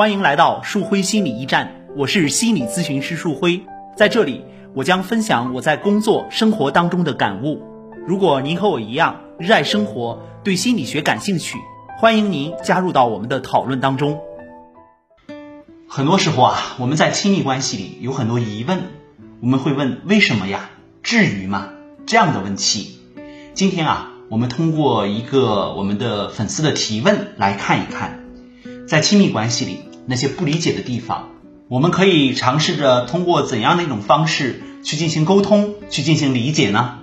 欢迎来到树辉心理驿站，我是心理咨询师树辉，在这里我将分享我在工作生活当中的感悟。如果您和我一样热爱生活，对心理学感兴趣，欢迎您加入到我们的讨论当中。很多时候啊，我们在亲密关系里有很多疑问，我们会问为什么呀？至于吗？这样的问题。今天啊，我们通过一个我们的粉丝的提问来看一看，在亲密关系里那些不理解的地方，我们可以尝试着通过怎样的一种方式去进行沟通，去进行理解呢？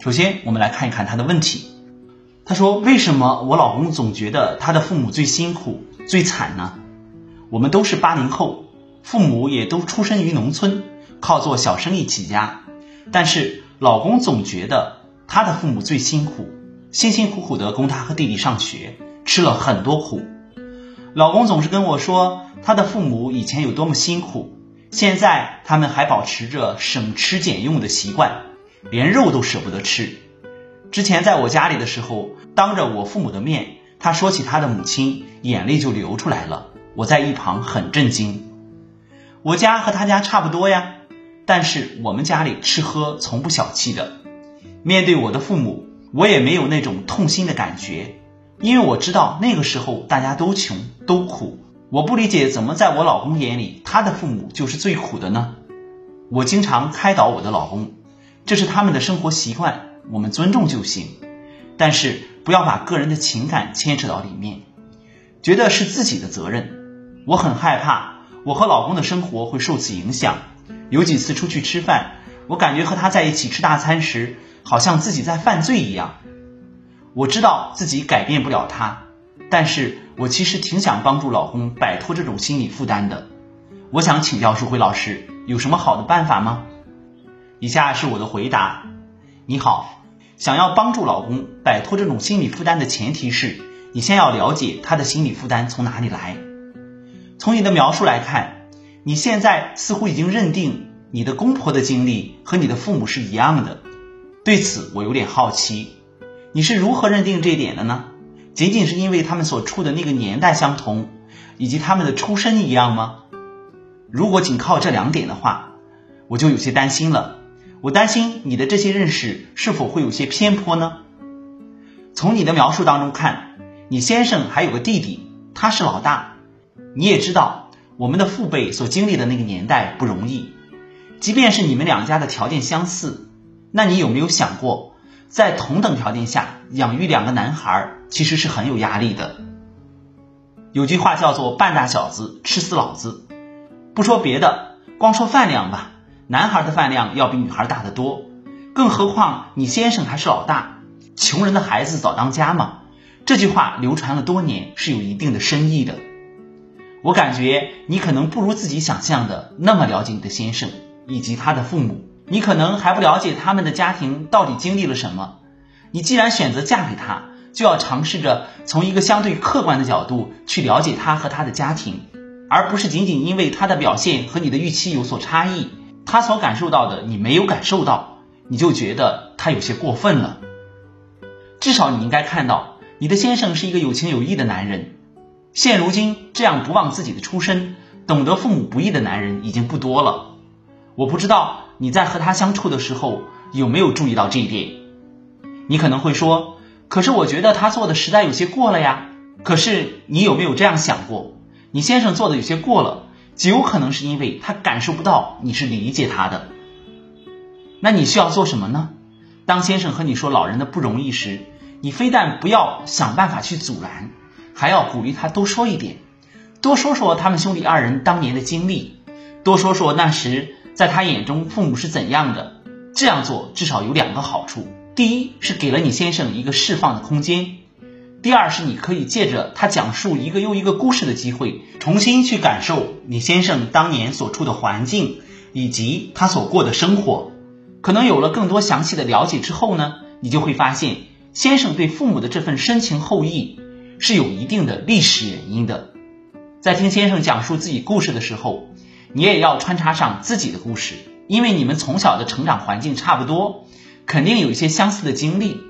首先，我们来看一看他的问题。他说：“为什么我老公总觉得他的父母最辛苦、最惨呢？我们都是八零后，父母也都出身于农村，靠做小生意起家，但是老公总觉得。”他的父母最辛苦，辛辛苦苦的供他和弟弟上学，吃了很多苦。老公总是跟我说，他的父母以前有多么辛苦，现在他们还保持着省吃俭用的习惯，连肉都舍不得吃。之前在我家里的时候，当着我父母的面，他说起他的母亲，眼泪就流出来了。我在一旁很震惊。我家和他家差不多呀，但是我们家里吃喝从不小气的。面对我的父母，我也没有那种痛心的感觉，因为我知道那个时候大家都穷都苦。我不理解怎么在我老公眼里，他的父母就是最苦的呢？我经常开导我的老公，这是他们的生活习惯，我们尊重就行，但是不要把个人的情感牵扯到里面，觉得是自己的责任。我很害怕我和老公的生活会受此影响。有几次出去吃饭，我感觉和他在一起吃大餐时。好像自己在犯罪一样。我知道自己改变不了他，但是我其实挺想帮助老公摆脱这种心理负担的。我想请教淑辉老师，有什么好的办法吗？以下是我的回答。你好，想要帮助老公摆脱这种心理负担的前提是你先要了解他的心理负担从哪里来。从你的描述来看，你现在似乎已经认定你的公婆的经历和你的父母是一样的。对此我有点好奇，你是如何认定这一点的呢？仅仅是因为他们所处的那个年代相同，以及他们的出身一样吗？如果仅靠这两点的话，我就有些担心了。我担心你的这些认识是否会有些偏颇呢？从你的描述当中看，你先生还有个弟弟，他是老大。你也知道，我们的父辈所经历的那个年代不容易，即便是你们两家的条件相似。那你有没有想过，在同等条件下养育两个男孩，其实是很有压力的。有句话叫做“半大小子吃死老子”，不说别的，光说饭量吧，男孩的饭量要比女孩大得多。更何况你先生还是老大，穷人的孩子早当家嘛。这句话流传了多年，是有一定的深意的。我感觉你可能不如自己想象的那么了解你的先生以及他的父母。你可能还不了解他们的家庭到底经历了什么。你既然选择嫁给他，就要尝试着从一个相对客观的角度去了解他和他的家庭，而不是仅仅因为他的表现和你的预期有所差异，他所感受到的你没有感受到，你就觉得他有些过分了。至少你应该看到，你的先生是一个有情有义的男人。现如今这样不忘自己的出身、懂得父母不易的男人已经不多了。我不知道。你在和他相处的时候有没有注意到这一点？你可能会说：“可是我觉得他做的实在有些过了呀。”可是你有没有这样想过？你先生做的有些过了，极有可能是因为他感受不到你是理解他的。那你需要做什么呢？当先生和你说老人的不容易时，你非但不要想办法去阻拦，还要鼓励他多说一点，多说说他们兄弟二人当年的经历，多说说那时。在他眼中，父母是怎样的？这样做至少有两个好处：第一是给了你先生一个释放的空间；第二是你可以借着他讲述一个又一个故事的机会，重新去感受你先生当年所处的环境以及他所过的生活。可能有了更多详细的了解之后呢，你就会发现，先生对父母的这份深情厚谊是有一定的历史原因的。在听先生讲述自己故事的时候。你也要穿插上自己的故事，因为你们从小的成长环境差不多，肯定有一些相似的经历。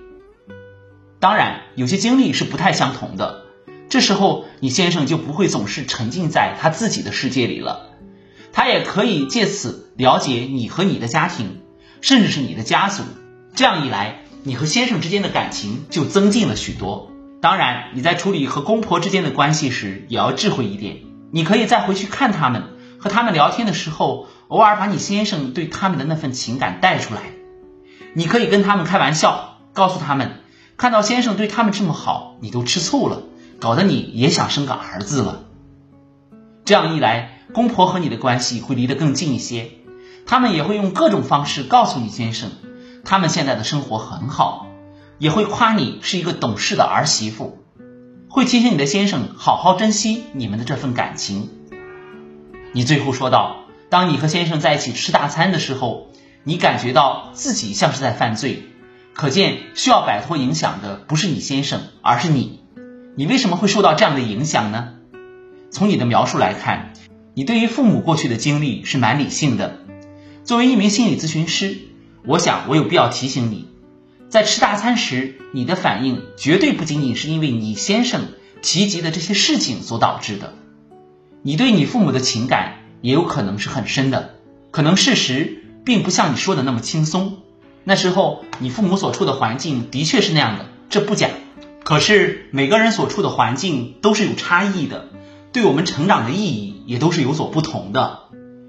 当然，有些经历是不太相同的，这时候你先生就不会总是沉浸在他自己的世界里了，他也可以借此了解你和你的家庭，甚至是你的家族。这样一来，你和先生之间的感情就增进了许多。当然，你在处理和公婆之间的关系时，也要智慧一点。你可以再回去看他们，和他们聊天的时候，偶尔把你先生对他们的那份情感带出来。你可以跟他们开玩笑，告诉他们，看到先生对他们这么好，你都吃醋了，搞得你也想生个儿子了。这样一来，公婆和你的关系会离得更近一些，他们也会用各种方式告诉你先生，他们现在的生活很好。也会夸你是一个懂事的儿媳妇，会提醒你的先生好好珍惜你们的这份感情。你最后说道：“当你和先生在一起吃大餐的时候，你感觉到自己像是在犯罪，可见需要摆脱影响的不是你先生，而是你。你为什么会受到这样的影响呢？从你的描述来看，你对于父母过去的经历是蛮理性的。作为一名心理咨询师，我想我有必要提醒你。”在吃大餐时，你的反应绝对不仅仅是因为你先生提及的这些事情所导致的，你对你父母的情感也有可能是很深的，可能事实并不像你说的那么轻松。那时候你父母所处的环境的确是那样的，这不假。可是每个人所处的环境都是有差异的，对我们成长的意义也都是有所不同的。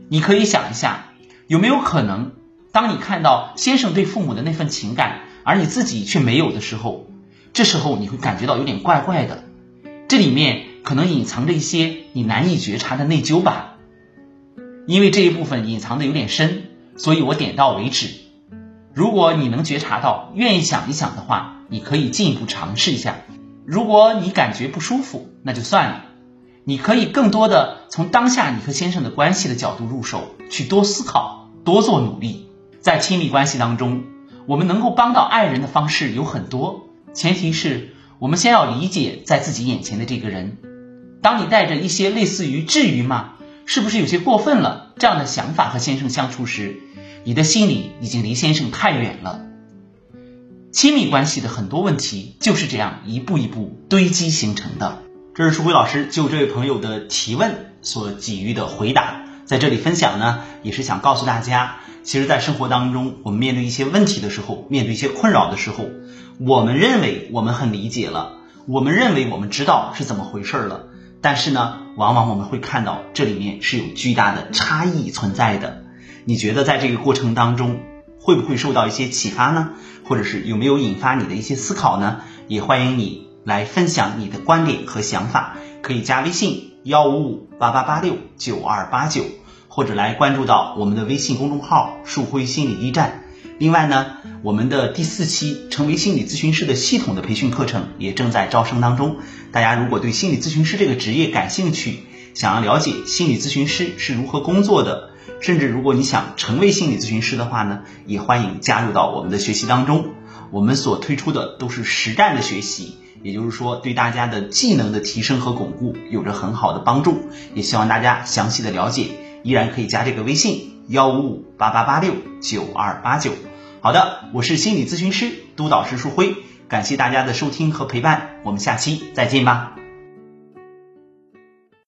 你可以想一下，有没有可能，当你看到先生对父母的那份情感？而你自己却没有的时候，这时候你会感觉到有点怪怪的，这里面可能隐藏着一些你难以觉察的内疚吧。因为这一部分隐藏的有点深，所以我点到为止。如果你能觉察到，愿意想一想的话，你可以进一步尝试一下。如果你感觉不舒服，那就算了。你可以更多的从当下你和先生的关系的角度入手，去多思考，多做努力，在亲密关系当中。我们能够帮到爱人的方式有很多，前提是我们先要理解在自己眼前的这个人。当你带着一些类似于“至于吗？是不是有些过分了”这样的想法和先生相处时，你的心里已经离先生太远了。亲密关系的很多问题就是这样一步一步堆积形成的。这是舒辉老师就这位朋友的提问所给予的回答，在这里分享呢，也是想告诉大家。其实，在生活当中，我们面对一些问题的时候，面对一些困扰的时候，我们认为我们很理解了，我们认为我们知道是怎么回事了。但是呢，往往我们会看到这里面是有巨大的差异存在的。你觉得在这个过程当中，会不会受到一些启发呢？或者是有没有引发你的一些思考呢？也欢迎你来分享你的观点和想法，可以加微信幺五五八八八六九二八九。或者来关注到我们的微信公众号“树辉心理驿站”。另外呢，我们的第四期成为心理咨询师的系统的培训课程也正在招生当中。大家如果对心理咨询师这个职业感兴趣，想要了解心理咨询师是如何工作的，甚至如果你想成为心理咨询师的话呢，也欢迎加入到我们的学习当中。我们所推出的都是实战的学习，也就是说对大家的技能的提升和巩固有着很好的帮助。也希望大家详细的了解。依然可以加这个微信幺五五八八八六九二八九。好的，我是心理咨询师督导师舒辉，感谢大家的收听和陪伴，我们下期再见吧。